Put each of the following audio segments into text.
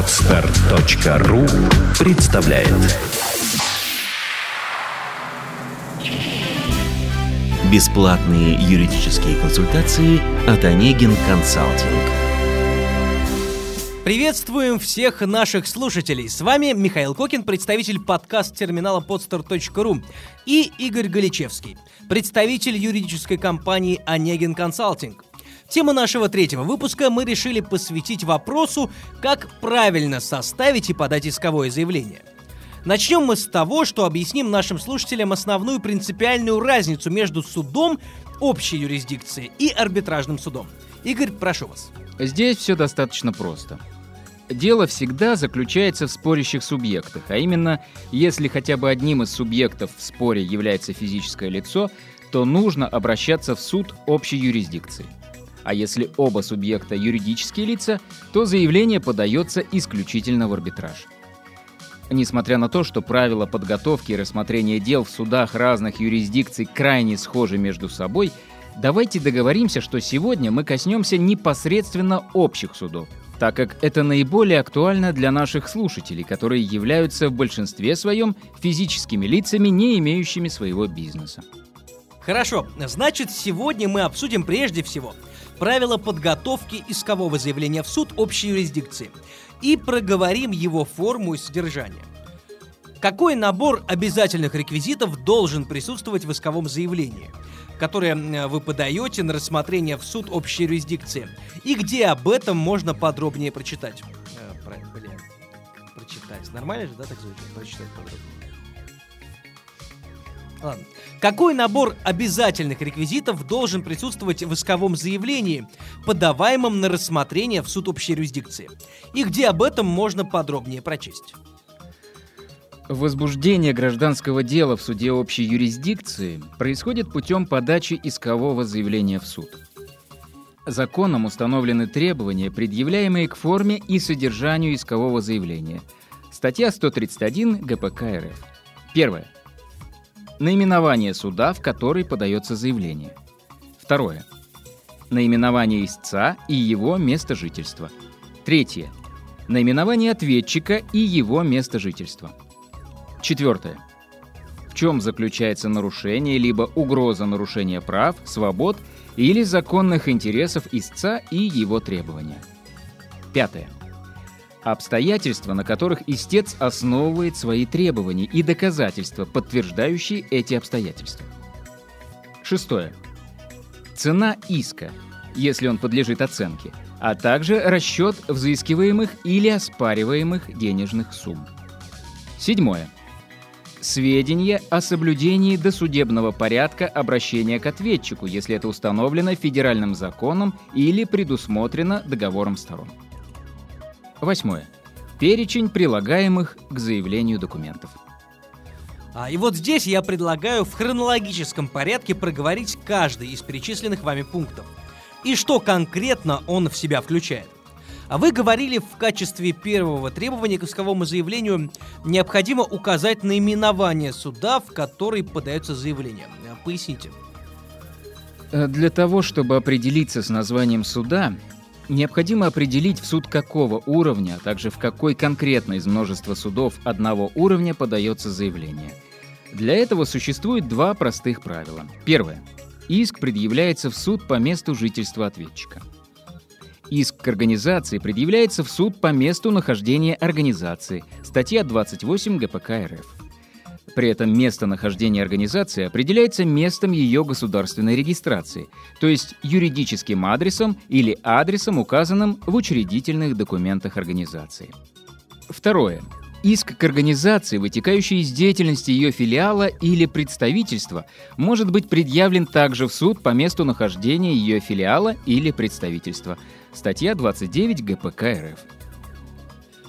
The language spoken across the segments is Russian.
Отстар.ру представляет Бесплатные юридические консультации от Онегин Консалтинг. Приветствуем всех наших слушателей. С вами Михаил Кокин, представитель подкаст-терминала podster.ru и Игорь Галичевский, представитель юридической компании Онегин Консалтинг. Тему нашего третьего выпуска мы решили посвятить вопросу, как правильно составить и подать исковое заявление. Начнем мы с того, что объясним нашим слушателям основную принципиальную разницу между судом общей юрисдикции и арбитражным судом. Игорь, прошу вас. Здесь все достаточно просто. Дело всегда заключается в спорящих субъектах, а именно, если хотя бы одним из субъектов в споре является физическое лицо, то нужно обращаться в суд общей юрисдикции а если оба субъекта юридические лица, то заявление подается исключительно в арбитраж. Несмотря на то, что правила подготовки и рассмотрения дел в судах разных юрисдикций крайне схожи между собой, давайте договоримся, что сегодня мы коснемся непосредственно общих судов, так как это наиболее актуально для наших слушателей, которые являются в большинстве своем физическими лицами, не имеющими своего бизнеса. Хорошо, значит, сегодня мы обсудим прежде всего – правила подготовки искового заявления в суд общей юрисдикции и проговорим его форму и содержание. Какой набор обязательных реквизитов должен присутствовать в исковом заявлении, которое вы подаете на рассмотрение в суд общей юрисдикции, и где об этом можно подробнее прочитать? Э, про, блин, прочитать. Нормально же, да, так звучит? Прочитать подробнее. Ладно. Какой набор обязательных реквизитов должен присутствовать в исковом заявлении, подаваемом на рассмотрение в суд общей юрисдикции? И где об этом можно подробнее прочесть? Возбуждение гражданского дела в суде общей юрисдикции происходит путем подачи искового заявления в суд. Законом установлены требования, предъявляемые к форме и содержанию искового заявления. Статья 131 ГПК РФ. Первое наименование суда, в который подается заявление. Второе. Наименование истца и его место жительства. Третье. Наименование ответчика и его место жительства. Четвертое. В чем заключается нарушение либо угроза нарушения прав, свобод или законных интересов истца и его требования. Пятое обстоятельства, на которых истец основывает свои требования и доказательства, подтверждающие эти обстоятельства. Шестое. Цена иска, если он подлежит оценке, а также расчет взыскиваемых или оспариваемых денежных сумм. Седьмое. Сведения о соблюдении досудебного порядка обращения к ответчику, если это установлено федеральным законом или предусмотрено договором сторон. Восьмое. Перечень прилагаемых к заявлению документов. А, и вот здесь я предлагаю в хронологическом порядке проговорить каждый из перечисленных вами пунктов. И что конкретно он в себя включает. А вы говорили в качестве первого требования к исковому заявлению необходимо указать наименование суда, в который подается заявление. Поясните. Э, для того, чтобы определиться с названием суда, Необходимо определить в суд какого уровня, а также в какой конкретно из множества судов одного уровня подается заявление. Для этого существует два простых правила. Первое. Иск предъявляется в суд по месту жительства ответчика. Иск к организации предъявляется в суд по месту нахождения организации. Статья 28 ГПК РФ. При этом место нахождения организации определяется местом ее государственной регистрации, то есть юридическим адресом или адресом, указанным в учредительных документах организации. Второе. Иск к организации, вытекающий из деятельности ее филиала или представительства, может быть предъявлен также в суд по месту нахождения ее филиала или представительства. Статья 29 ГПК РФ.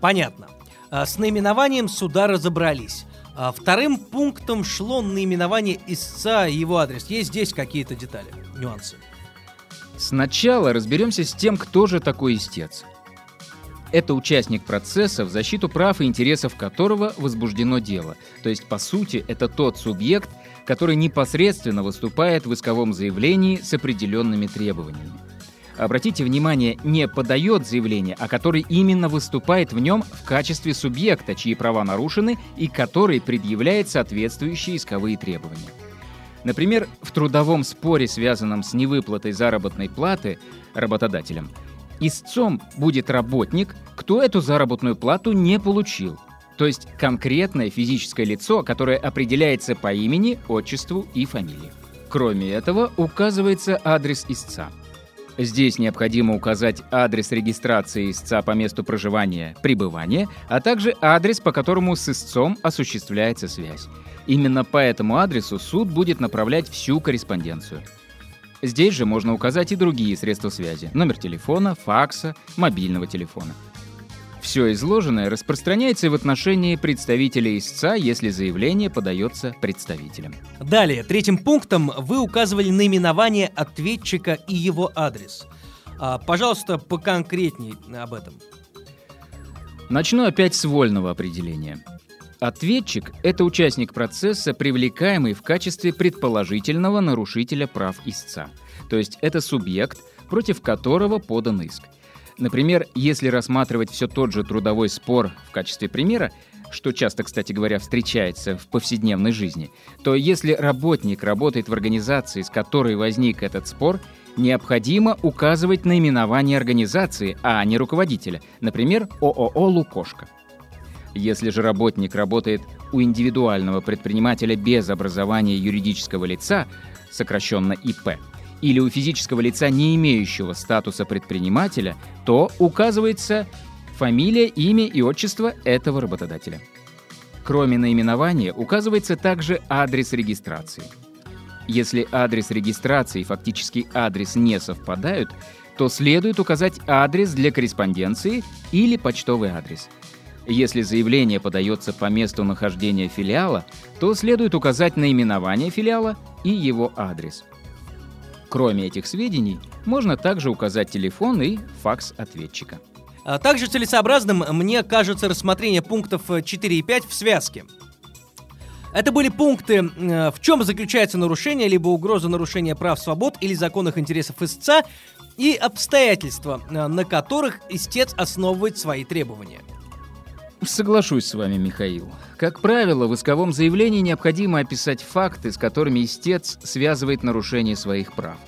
Понятно. А с наименованием суда разобрались. А вторым пунктом шло наименование истца и его адрес. Есть здесь какие-то детали, нюансы? Сначала разберемся с тем, кто же такой истец. Это участник процесса, в защиту прав и интересов которого возбуждено дело. То есть, по сути, это тот субъект, который непосредственно выступает в исковом заявлении с определенными требованиями. Обратите внимание, не подает заявление, а который именно выступает в нем в качестве субъекта, чьи права нарушены и который предъявляет соответствующие исковые требования. Например, в трудовом споре, связанном с невыплатой заработной платы работодателем, истцом будет работник, кто эту заработную плату не получил, то есть конкретное физическое лицо, которое определяется по имени, отчеству и фамилии. Кроме этого, указывается адрес истца. Здесь необходимо указать адрес регистрации истца по месту проживания, пребывания, а также адрес, по которому с истцом осуществляется связь. Именно по этому адресу суд будет направлять всю корреспонденцию. Здесь же можно указать и другие средства связи – номер телефона, факса, мобильного телефона – все изложенное распространяется и в отношении представителя истца, если заявление подается представителем. Далее, третьим пунктом вы указывали наименование ответчика и его адрес. А, пожалуйста, поконкретней об этом. Начну опять с вольного определения. Ответчик – это участник процесса, привлекаемый в качестве предположительного нарушителя прав истца. То есть это субъект, против которого подан иск – Например, если рассматривать все тот же трудовой спор в качестве примера, что часто, кстати говоря, встречается в повседневной жизни, то если работник работает в организации, с которой возник этот спор, необходимо указывать наименование организации, а не руководителя, например, ООО «Лукошка». Если же работник работает у индивидуального предпринимателя без образования юридического лица, сокращенно ИП, или у физического лица, не имеющего статуса предпринимателя, то указывается фамилия, имя и отчество этого работодателя. Кроме наименования указывается также адрес регистрации. Если адрес регистрации и фактический адрес не совпадают, то следует указать адрес для корреспонденции или почтовый адрес. Если заявление подается по месту нахождения филиала, то следует указать наименование филиала и его адрес – Кроме этих сведений, можно также указать телефон и факс ответчика. А также целесообразным мне кажется рассмотрение пунктов 4 и 5 в связке. Это были пункты, э, в чем заключается нарушение, либо угроза нарушения прав, свобод или законных интересов истца, и обстоятельства, э, на которых истец основывает свои требования. Соглашусь с вами, Михаил. Как правило, в исковом заявлении необходимо описать факты, с которыми истец связывает нарушение своих прав.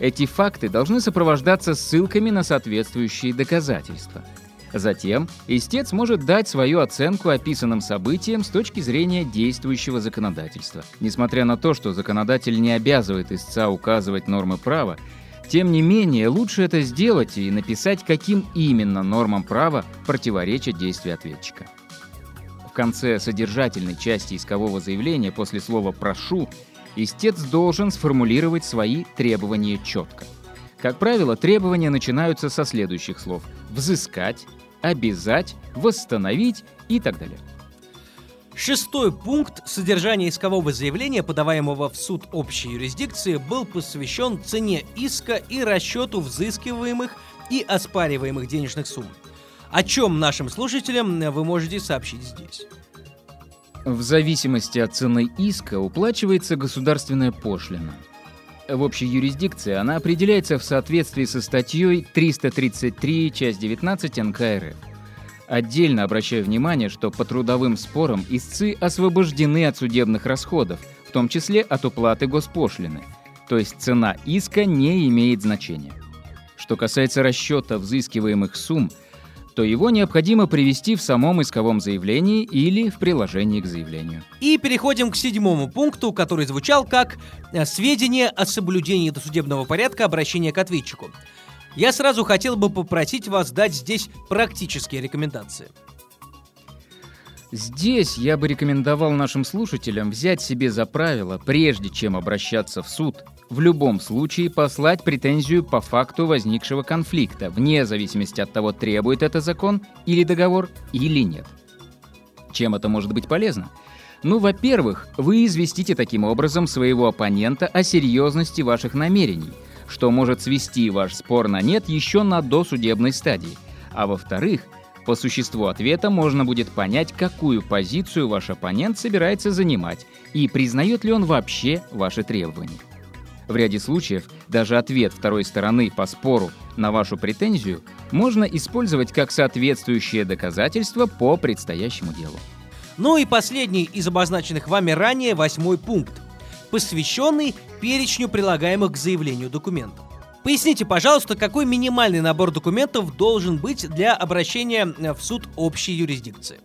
Эти факты должны сопровождаться ссылками на соответствующие доказательства. Затем истец может дать свою оценку описанным событиям с точки зрения действующего законодательства. Несмотря на то, что законодатель не обязывает истца указывать нормы права, тем не менее, лучше это сделать и написать, каким именно нормам права противоречат действия ответчика. В конце содержательной части искового заявления после слова «прошу» истец должен сформулировать свои требования четко. Как правило, требования начинаются со следующих слов «взыскать», «обязать», «восстановить» и так далее. Шестой пункт содержания искового заявления, подаваемого в суд общей юрисдикции, был посвящен цене иска и расчету взыскиваемых и оспариваемых денежных сумм. О чем нашим слушателям вы можете сообщить здесь? В зависимости от цены иска уплачивается государственная пошлина. В общей юрисдикции она определяется в соответствии со статьей 333, часть 19 НК РФ. Отдельно обращаю внимание, что по трудовым спорам истцы освобождены от судебных расходов, в том числе от уплаты госпошлины, то есть цена иска не имеет значения. Что касается расчета взыскиваемых сумм, то его необходимо привести в самом исковом заявлении или в приложении к заявлению. И переходим к седьмому пункту, который звучал как э, «Сведения о соблюдении досудебного порядка обращения к ответчику». Я сразу хотел бы попросить вас дать здесь практические рекомендации. Здесь я бы рекомендовал нашим слушателям взять себе за правило, прежде чем обращаться в суд, в любом случае послать претензию по факту возникшего конфликта, вне зависимости от того, требует это закон или договор или нет. Чем это может быть полезно? Ну, во-первых, вы известите таким образом своего оппонента о серьезности ваших намерений – что может свести ваш спор на нет еще на досудебной стадии. А во-вторых, по существу ответа можно будет понять, какую позицию ваш оппонент собирается занимать и признает ли он вообще ваши требования. В ряде случаев даже ответ второй стороны по спору на вашу претензию можно использовать как соответствующее доказательство по предстоящему делу. Ну и последний из обозначенных вами ранее восьмой пункт, посвященный перечню прилагаемых к заявлению документов. Поясните, пожалуйста, какой минимальный набор документов должен быть для обращения в суд общей юрисдикции?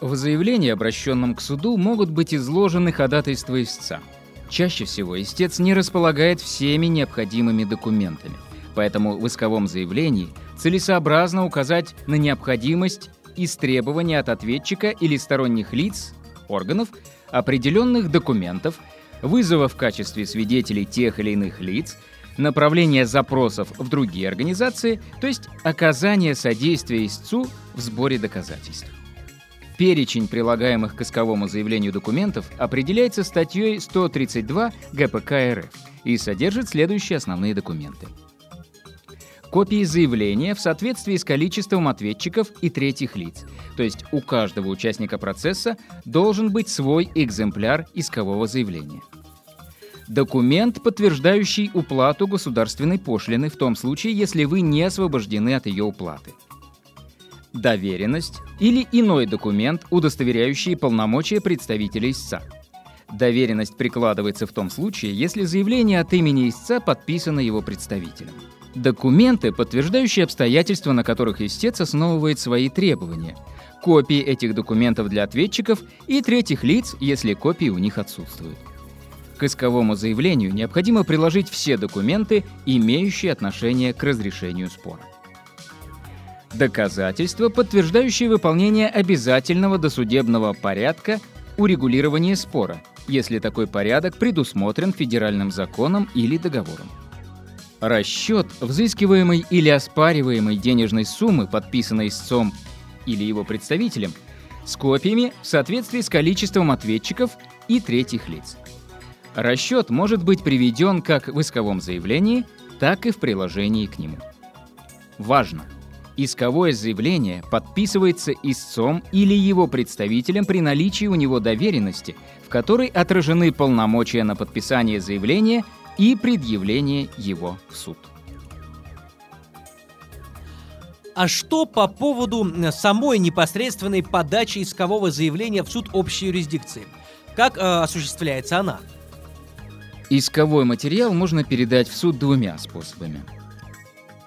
В заявлении, обращенном к суду, могут быть изложены ходатайства истца. Чаще всего истец не располагает всеми необходимыми документами, поэтому в исковом заявлении целесообразно указать на необходимость истребования от ответчика или сторонних лиц, органов, определенных документов, вызова в качестве свидетелей тех или иных лиц, направления запросов в другие организации, то есть оказание содействия истцу в сборе доказательств. Перечень прилагаемых к исковому заявлению документов определяется статьей 132 ГПК РФ и содержит следующие основные документы. Копии заявления в соответствии с количеством ответчиков и третьих лиц, то есть у каждого участника процесса должен быть свой экземпляр искового заявления. Документ, подтверждающий уплату государственной пошлины в том случае, если вы не освобождены от ее уплаты – доверенность или иной документ, удостоверяющий полномочия представителя истца. Доверенность прикладывается в том случае, если заявление от имени истца подписано его представителем. Документы, подтверждающие обстоятельства, на которых истец основывает свои требования. Копии этих документов для ответчиков и третьих лиц, если копии у них отсутствуют. К исковому заявлению необходимо приложить все документы, имеющие отношение к разрешению спора. Доказательства, подтверждающие выполнение обязательного досудебного порядка урегулирования спора, если такой порядок предусмотрен федеральным законом или договором. Расчет взыскиваемой или оспариваемой денежной суммы, подписанной истцом или его представителем, с копиями в соответствии с количеством ответчиков и третьих лиц. Расчет может быть приведен как в исковом заявлении, так и в приложении к нему. Важно! Исковое заявление подписывается истцом или его представителем при наличии у него доверенности, в которой отражены полномочия на подписание заявления и предъявление его в суд. А что по поводу самой непосредственной подачи искового заявления в суд общей юрисдикции? Как э, осуществляется она? Исковой материал можно передать в суд двумя способами.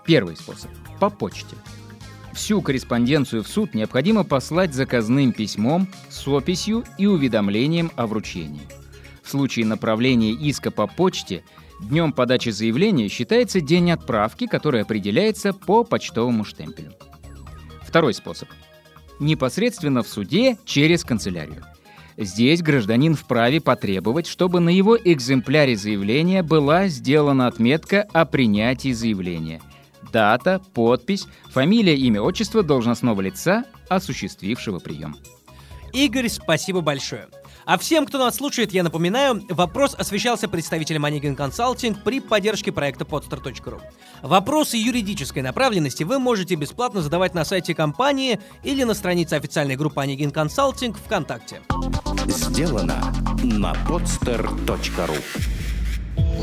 Первый способ – по почте – Всю корреспонденцию в суд необходимо послать заказным письмом с описью и уведомлением о вручении. В случае направления иска по почте днем подачи заявления считается день отправки, который определяется по почтовому штемпелю. Второй способ. Непосредственно в суде через канцелярию. Здесь гражданин вправе потребовать, чтобы на его экземпляре заявления была сделана отметка о принятии заявления – дата, подпись, фамилия, имя, отчество должностного лица, осуществившего прием. Игорь, спасибо большое. А всем, кто нас слушает, я напоминаю, вопрос освещался представителем Onegin Consulting при поддержке проекта podstar.ru. Вопросы юридической направленности вы можете бесплатно задавать на сайте компании или на странице официальной группы Onegin Consulting ВКонтакте. Сделано на podster.ru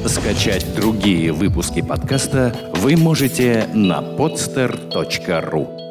Скачать другие выпуски подкаста вы можете на podster.ru